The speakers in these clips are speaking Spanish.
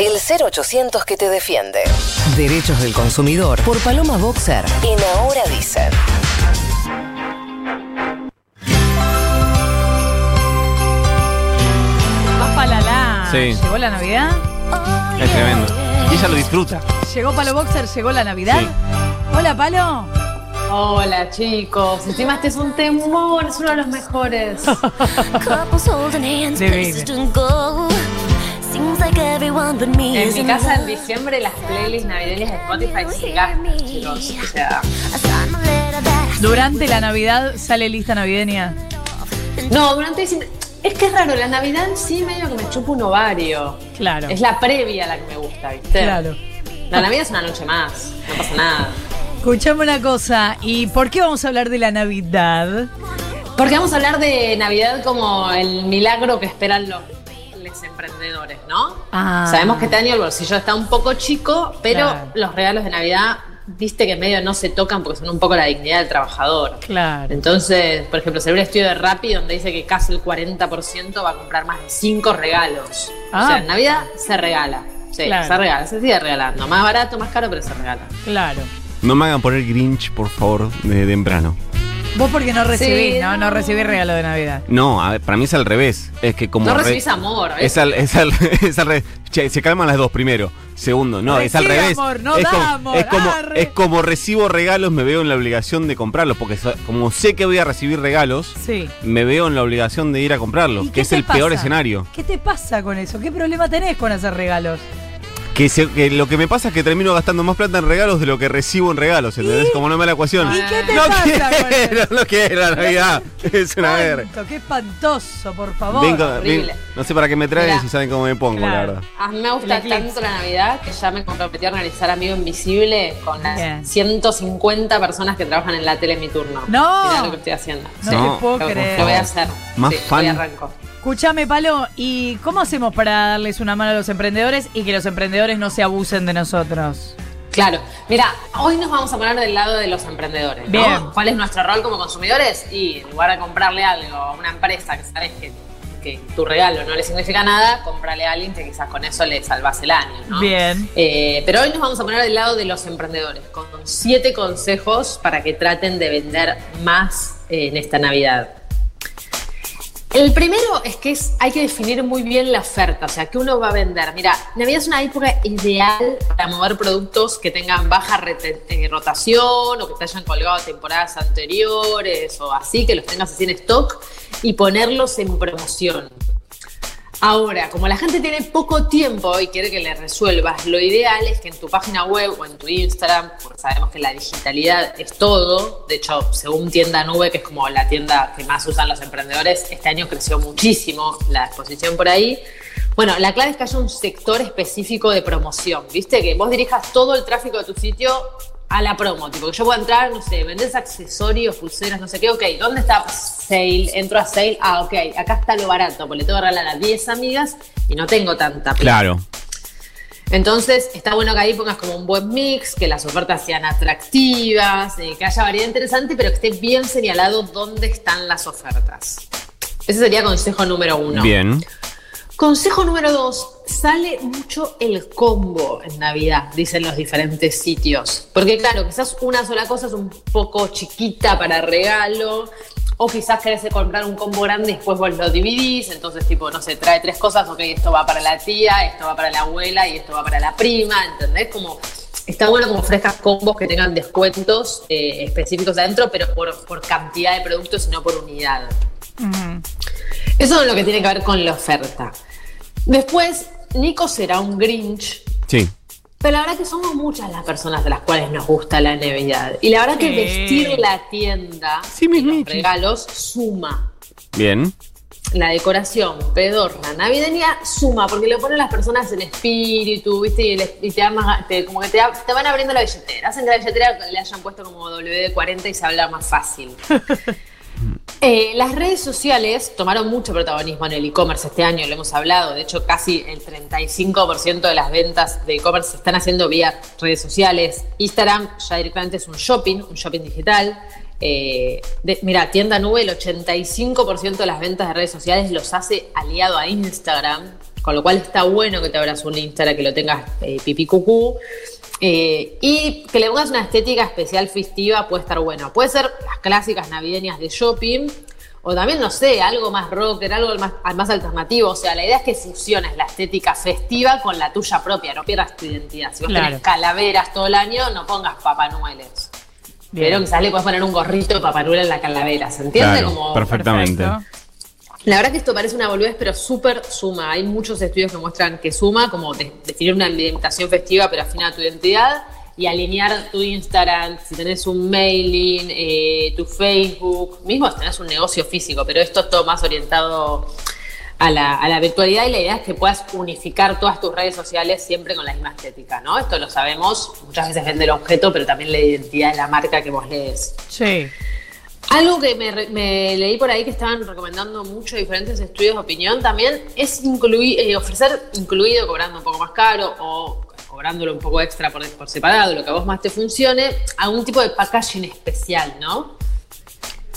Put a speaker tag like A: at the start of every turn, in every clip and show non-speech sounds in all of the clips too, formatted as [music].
A: El 0800 que te defiende. Derechos del consumidor por Paloma Boxer. En Ahora Dicen.
B: Más palala.
C: Sí.
B: ¿Llegó la Navidad?
C: Es tremendo. Y ella lo disfruta.
B: ¿Llegó Palo Boxer? ¿Llegó la Navidad?
C: Sí.
B: Hola, Palo.
D: Hola chicos, encima este es un temor, es uno de los mejores. [laughs] En mi casa en
E: love.
D: diciembre las playlists navideñas de Spotify se gastan, chicos. O sea,
B: Durante la Navidad sale lista navideña.
D: no, durante diciembre. Es que es raro, la Navidad en sí medio que me chupa un ovario.
B: Claro.
D: Es la previa la que me gusta, ¿viste?
B: Claro.
D: La Navidad es una noche más, no pasa nada.
B: Escuchame una cosa. ¿Y por qué vamos a hablar de la Navidad?
D: Porque vamos a hablar de Navidad como el milagro que esperan los, emprendedores, ¿no?
B: Ah.
D: Sabemos que este año el bolsillo está un poco chico, pero
B: Claro.
D: los regalos de Navidad, viste que medio no se tocan porque son un poco la dignidad del trabajador.
B: Claro.
D: Entonces, por ejemplo, se ve un estudio de Rappi donde dice que casi el 40% va a comprar más de 5 regalos.
B: Ah.
D: O sea, en Navidad se regala. Sí,
B: Claro.
D: se regala, se sigue regalando. Más barato, más caro, pero se regala.
B: Claro.
C: No me hagan poner Grinch, por favor, de temprano.
B: Vos porque no recibís,
D: Sí,
B: ¿no? No
D: no.
B: recibís regalo de Navidad.
C: No, a ver, para mí es al revés. Es que como.
D: No
C: re-
D: recibís amor. ¿ves?
C: Es al, es al, [laughs] es al revés. Che, se calman las dos primero. Segundo, no, es al
B: Recibe
C: revés.
B: amor, no
C: es,
B: da
C: como,
B: amor,
C: es, como,
B: arre.
C: es como recibo regalos, me veo en la obligación de comprarlos. Porque so- como sé que voy a recibir regalos,
B: Sí.
C: me veo en la obligación de ir a comprarlos.
B: ¿Y
C: Que
B: qué
C: es
B: te
C: el peor
B: pasa?
C: escenario.
B: ¿Qué te pasa con eso? ¿Qué problema tenés con hacer regalos?
C: Que, se- que lo que me pasa es que termino gastando más plata en regalos de lo que recibo en regalos. ¿Entendés? Como no me da la ecuación.
B: ¿Y qué te
C: no
B: pasa
C: quiero, [laughs] no quiero la Navidad. Es una verga.
B: Qué espantoso, por favor.
C: Vengo-
D: horrible.
C: ven- no sé para qué me traen si saben cómo me pongo, la
B: Claro.
C: verdad.
D: A mí me gusta tanto la Navidad que ya me comprometí a organizar Amigo Invisible con las
B: Bien.
D: 150 personas que trabajan en la tele en mi turno.
B: No.
D: Mirá lo que estoy haciendo.
B: No
D: Sí.
C: No,
B: te puedo
D: Lo-
B: creer.
D: Lo voy a hacer.
C: Más
D: sí,
C: fan.
B: Escúchame, Palo, ¿y cómo hacemos para darles una mano a los emprendedores y que los emprendedores no se abusen de nosotros?
D: Claro. Mira, hoy nos vamos a poner del lado de los emprendedores. ¿no?
B: Bien.
D: ¿Cuál es nuestro rol como consumidores? Y en lugar de comprarle algo a una empresa que sabes que, que tu regalo no le significa nada, comprarle a alguien que quizás con eso le salvas el año. ¿no?
B: Bien.
D: Eh, pero hoy nos vamos a poner del lado de los emprendedores, con siete consejos para que traten de vender más eh, en esta Navidad. El primero es que hay que definir muy bien la oferta, o sea, ¿qué uno va a vender? Mira, Navidad es una época ideal para mover productos que tengan baja eh, rotación o que te hayan colgado temporadas anteriores o así, que los tengas así en stock y ponerlos en promoción. Ahora, como la gente tiene poco tiempo y quiere que le resuelvas, lo ideal es que en tu página web o en tu Instagram, porque sabemos que la digitalidad es todo, de hecho, según Tienda Nube, que es como la tienda que más usan los emprendedores, este año creció muchísimo la exposición por ahí. Bueno, la clave es que haya un sector específico de promoción, ¿viste? Que vos dirijas todo el tráfico de tu sitio a la promo, tipo que yo puedo entrar, no sé, vendés accesorios, pulseras, no sé qué, ok, ¿dónde está sale? Entro a sale, ah, ok, acá está lo barato, porque le tengo que regalar a 10 amigas y no tengo tanta plata.
C: Claro.
D: Entonces, está bueno que ahí pongas como un buen mix, que las ofertas sean atractivas, eh, que haya variedad interesante, pero que esté bien señalado dónde están las ofertas. Ese sería consejo número uno.
C: Bien.
D: Consejo número dos, sale mucho el combo en Navidad, dicen los diferentes sitios. Porque claro, quizás una sola cosa es un poco chiquita para regalo, o quizás querés comprar un combo grande y después vos lo dividís, entonces tipo, no sé, trae tres cosas, ok, esto va para la tía, esto va para la abuela y esto va para la prima, ¿entendés? Como está bueno como ofrezcas combos que tengan descuentos eh, específicos adentro, pero por, por cantidad de productos y no por unidad. Eso es lo que tiene que ver con la oferta. Después, Nico será un Grinch,
C: Sí.
D: pero la verdad que somos muchas las personas de las cuales nos gusta la Navidad. Y la verdad que vestir la tienda
C: Sí,
D: y los regalos suma.
C: Bien.
D: La decoración pedorna navideña suma, porque le ponen las personas en espíritu, ¿viste? Y, le- y te, como que te van abriendo la billetera. Hacen que la billetera le hayan puesto como WD-40 y se habla más fácil. [laughs] Eh, las redes sociales tomaron mucho protagonismo en el e-commerce este año, lo hemos hablado. De hecho, casi el 35% de las ventas de e-commerce se están haciendo vía redes sociales. Instagram ya directamente es un shopping, un shopping digital. Eh, mira, tienda nube, el 85% de las ventas de redes sociales los hace aliado a Instagram, con lo cual está bueno que te abras un Instagram, que lo tengas eh, pipí cucú. Eh, y que le pongas una estética especial festiva puede estar bueno. Puede ser las clásicas navideñas de shopping, o también, no sé, algo más rocker, algo más, más alternativo. O sea, la idea es que fusiones la estética festiva con la tuya propia, no pierdas tu identidad. Si vos
B: Claro.
D: tenés calaveras todo el año, no pongas.
B: Bien.
D: Pero quizás le puedes poner un gorrito de Papá Noel en la calavera, ¿se entiende?
C: Claro,
D: Como,
C: perfectamente.
B: Perfecto.
D: La verdad que esto parece una boludez, pero súper suma. Hay muchos estudios que muestran que suma, como de- definir una ambientación festiva, pero afina a tu identidad, y alinear tu Instagram, si tenés un mailing, eh, tu Facebook, mismo si tenés un negocio físico, pero esto es todo más orientado a la, a la virtualidad y la idea es que puedas unificar todas tus redes sociales siempre con la misma estética, ¿no? Esto lo sabemos, muchas veces vende el objeto, pero también la identidad de la marca que vos lees.
B: Sí.
D: Algo que me, leí por ahí que estaban recomendando mucho diferentes estudios de opinión también es incluir, eh, ofrecer incluido, cobrando un poco más caro o cobrándolo un poco extra por, por separado, lo que a vos más te funcione, algún tipo de packaging especial, ¿no?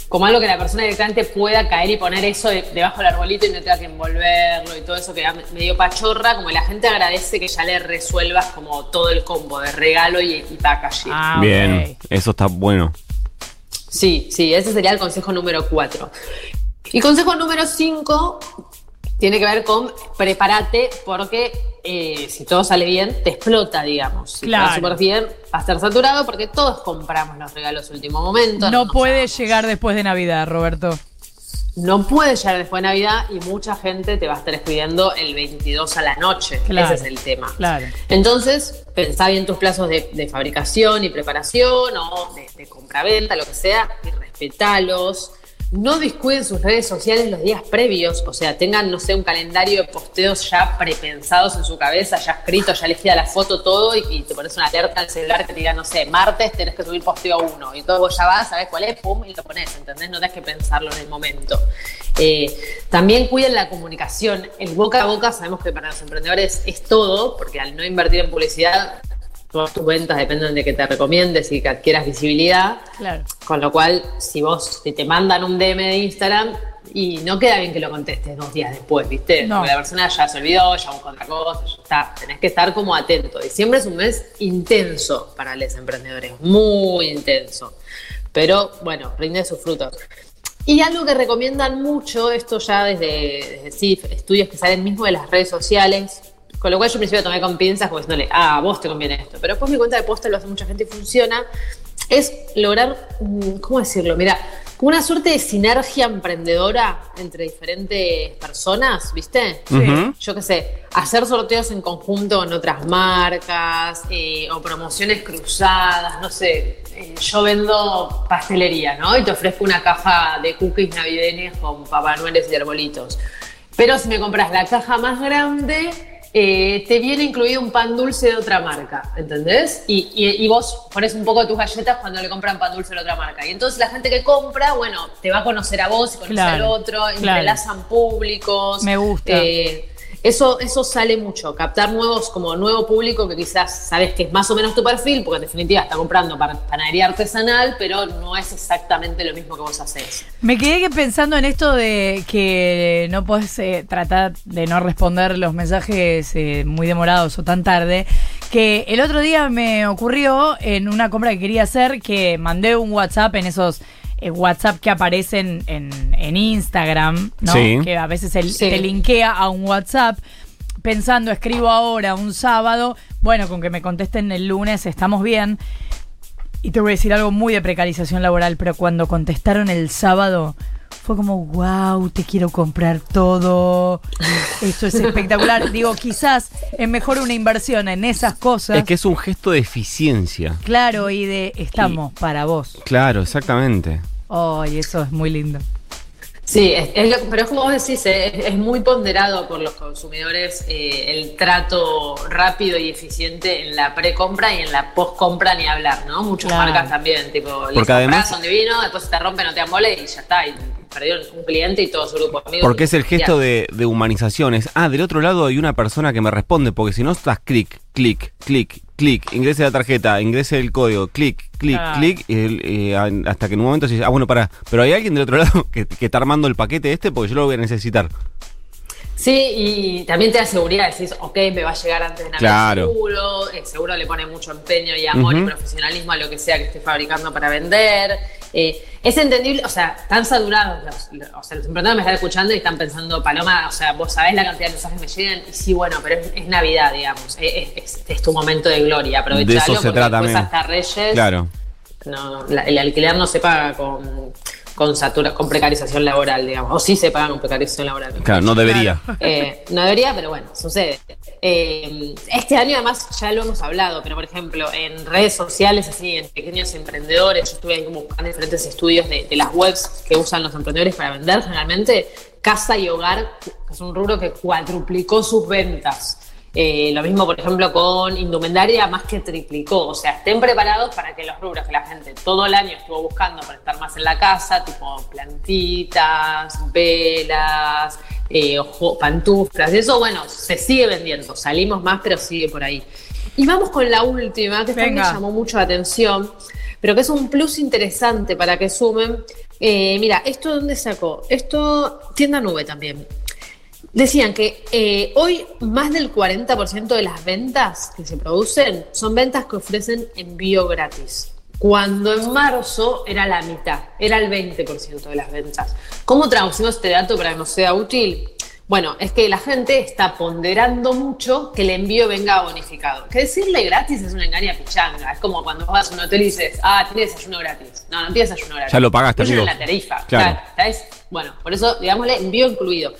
D: Como algo que la persona directamente pueda caer y poner eso de- debajo del arbolito y no tenga que envolverlo y todo eso que da medio pachorra, como la gente agradece que ya le resuelvas como todo el combo de regalo y, y packaging.
B: Ah,
C: Bien, eso está bueno.
D: Sí, sí, ese sería el consejo número 4. Y consejo número 5 tiene que ver con prepárate porque eh, si todo sale bien, te explota, digamos. Si
B: Claro.
D: súper bien, va a estar saturado porque todos compramos los regalos último momento.
B: No
D: nos
B: puede llegar después de Navidad, Roberto.
D: No puede llegar después de Navidad y mucha gente te va a estar escribiendo el 22 a la noche.
B: Claro,
D: Ese es el tema.
B: claro.
D: Entonces, pensá bien tus plazos de, de fabricación y preparación o de, de compra-venta, lo que sea, y respetalos. No descuiden sus redes sociales los días previos, o sea, tengan, no sé, un calendario de posteos ya prepensados en su cabeza, ya escrito, ya elegida la foto, todo, y, te pones una alerta al celular que te diga, no sé, martes tenés que subir posteo uno, y todo vos ya vas, sabés cuál es, pum, y lo pones, ¿entendés? No tenés que pensarlo en el momento. Eh, también cuiden la comunicación. El boca a boca sabemos que para los emprendedores es todo, porque al no invertir en publicidad, todas tus ventas dependen de que te recomiendes y que adquieras visibilidad.
B: Claro.
D: Con lo cual, si vos si te mandan un DM de Instagram, y no queda bien que lo contestes dos días después, ¿viste?
B: No.
D: Porque la persona ya se olvidó, ya buscó otra cosa, ya está. Tenés que estar como atento. Diciembre es un mes intenso para los emprendedores, muy intenso. Pero bueno, rinde sus frutos. Y algo que recomiendan mucho, esto ya desde, desde CIF, estudios que salen mismo de las redes sociales, con lo cual yo al principio tomé con pinzas como diciéndole, ah, a vos te conviene esto. Pero después mi cuenta de posta lo hace mucha gente y funciona, es lograr, mm, ¿cómo decirlo? Mira, una suerte de sinergia emprendedora entre diferentes personas, ¿viste?
C: Ujú.
D: yo qué sé, hacer sorteos en conjunto con otras marcas eh, o promociones cruzadas, no sé. eh, yo vendo pastelería, ¿no? Y te ofrezco una caja de cookies navideños con Papá Noel y arbolitos. Pero si me compras la caja más grande, eh, te viene incluido un pan dulce de otra marca, ¿entendés? Y, y- y vos pones un poco de tus galletas cuando le compran pan dulce de otra marca. Y entonces la gente que compra, bueno, te va a conocer a vos conoce al otro,
B: claro.
D: entrelazan públicos.
B: Me gusta.
D: Eh, eso, eso sale mucho, captar nuevos, como nuevo público que quizás sabes que es más o menos tu perfil, porque en definitiva está comprando panadería artesanal, pero no es exactamente lo mismo que vos haces.
B: Me quedé pensando en esto de que no podés eh, tratar de no responder los mensajes eh, muy demorados o tan tarde. Que el otro día me ocurrió en una compra que quería hacer que mandé un WhatsApp en esos eh, WhatsApp que aparecen en, en Instagram, ¿no?
C: Sí.
B: Que a veces el-
D: Sí.
B: te linkea a un WhatsApp pensando, escribo ahora, un sábado, bueno, con que me contesten el lunes estamos bien. Y te voy a decir algo muy de precarización laboral, pero cuando contestaron el sábado, fue como, wow, te quiero comprar todo. [laughs] Esto es espectacular. Digo, quizás es mejor una inversión en esas cosas.
C: Es que es un gesto de eficiencia.
B: Claro, y de estamos para vos.
C: Claro, exactamente.
B: Ay, eso es muy lindo.
D: Sí, es- es lo- pero es como vos decís, eh, es, es muy ponderado por los consumidores eh, el trato rápido y eficiente en la pre-compra y en la post-compra ni hablar, ¿no? Muchas
B: Claro.
D: marcas también, tipo, les
C: Porque además-
D: compras, son divinos, después se te rompen, no te amole y ya está, y perdieron un cliente y todo su grupo de amigos.
C: Porque es el gesto de, de humanizaciones. Ah, del otro lado hay una persona que me responde, porque si no estás clic, clic, clic, clic, ingrese la tarjeta, ingrese el código, clic, clic,
B: Ah.
C: clic, y el- eh, hasta que en un momento se dice, ah, bueno, para, pero hay alguien del otro lado [laughs] que, que está armando el paquete este porque yo lo voy a necesitar.
D: Sí, y también te da seguridad, decís, ok, me va a llegar antes de Navidad
C: Claro.
D: seguro, eh, seguro le pone mucho empeño y amor y profesionalismo a lo que sea que esté fabricando para vender. Eh, es entendible, o sea, están saturados, los, los- o sea, los emprendedores me están escuchando y están pensando, Paloma, o sea, vos sabés la cantidad de mensajes que me llegan, y sí, bueno, pero es, es Navidad, digamos, es, es- es tu momento de gloria, aprovechalo,
C: De eso se
D: porque
C: trata,
D: después hasta Reyes,
C: Claro.
D: no, la- el alquiler no se paga con, con, satura, con precarización laboral, digamos, o sí se paga con precarización laboral.
C: Claro, no debería.
D: Eh, no debería, pero bueno, sucede. Eh, este año además ya lo hemos hablado, pero por ejemplo en redes sociales, así en pequeños emprendedores, yo estuve ahí como buscando diferentes estudios de, de las webs que usan los emprendedores para vender generalmente, casa y hogar es un rubro que cuadruplicó sus ventas. Eh, lo mismo, por ejemplo, con indumentaria, más que triplicó. O sea, estén preparados para que los rubros que la gente todo el año estuvo buscando para estar más en la casa, tipo plantitas, velas, eh, ojo- pantuflas, eso, bueno, se sigue vendiendo. Salimos más, pero sigue por ahí. Y vamos con la última, que también llamó mucho la atención, pero que es un plus interesante para que sumen. Eh, mira, ¿esto dónde sacó? Esto, tienda nube también. Decían que eh, hoy más del 40% de las ventas que se producen son ventas que ofrecen envío gratis. Cuando en marzo era la mitad, era el 20% de las ventas. ¿Cómo traducimos este dato para que nos sea útil? Bueno, es que la gente está ponderando mucho que el envío venga bonificado. Que decirle gratis es una engaña pichanga. Es como cuando vas a un hotel y dices, ah, tiene desayuno gratis. No, no tiene desayuno gratis.
C: Ya lo pagaste, amigo.
D: la tarifa.
C: Claro.
D: ¿sabes? Bueno, por eso, digámosle, envío incluido.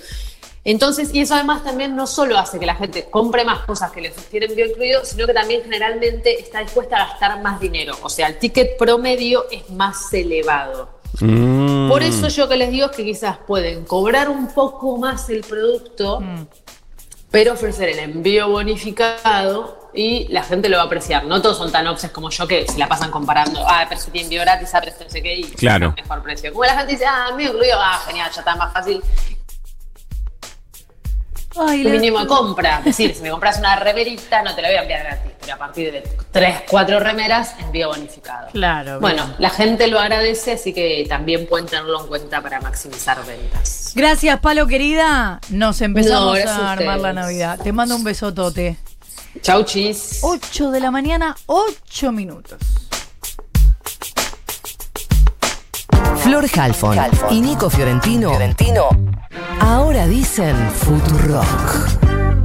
D: Entonces, y eso además también no solo hace que la gente compre más cosas que le sostienen envío incluido, sino que también generalmente está dispuesta a gastar más dinero. O sea, el ticket promedio es más elevado.
C: Mm.
D: Por eso yo que les digo es que quizás pueden cobrar un poco más el producto, pero ofrecer el envío bonificado y la gente lo va a apreciar. No todos son tan obses como yo que se la pasan comparando, ah, pero si tiene envío gratis, ah, pero no sé qué, y
C: Claro.
D: mejor precio. Como la gente dice, ah, envío incluido, ah, genial, ya está más fácil.
B: Ay,
D: mínimo de compra. Es decir, si me compras una remerita, no te la voy a enviar gratis, pero a partir de tres, cuatro remeras, envío bonificado.
B: Claro,
D: Bueno,
B: bien.
D: la gente lo agradece, así que también pueden tenerlo en cuenta para maximizar ventas.
B: Gracias, Palo querida. Nos empezamos
D: No,
B: a
D: a
B: armar la. Navidad. Te mando un besotote.
D: Chau, chis.
B: 8 de la mañana, 8 minutos.
A: Flor Halfon y Nico Fiorentino. Fiorentino. Ahora dicen Futurock.